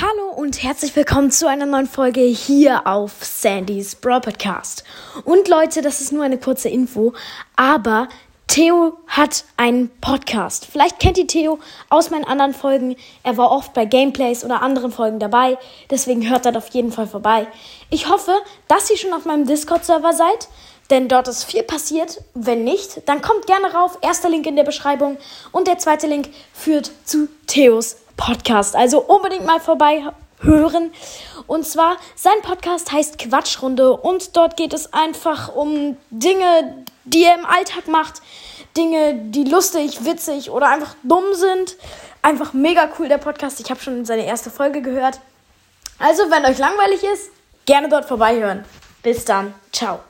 Hallo und herzlich willkommen zu einer neuen Folge hier auf Sandys Brawl Podcast. Und Leute, das ist nur eine kurze Info, aber Theo hat einen Podcast. Vielleicht kennt ihr Theo aus meinen anderen Folgen. Er war oft bei Gameplays oder anderen Folgen dabei. Deswegen hört dort auf jeden Fall vorbei. Ich hoffe, dass ihr schon auf meinem Discord-Server seid, denn dort ist viel passiert. Wenn nicht, dann kommt gerne rauf. Erster Link in der Beschreibung und der zweite Link führt zu Theos Podcast. Also unbedingt mal vorbei hören. Und zwar, sein Podcast heißt Quatschrunde und dort geht es einfach um Dinge, die er im Alltag macht. Dinge, die lustig, witzig oder einfach dumm sind. Einfach mega cool der Podcast. Ich habe schon seine erste Folge gehört. Also, wenn euch langweilig ist, gerne dort vorbeihören. Bis dann. Ciao.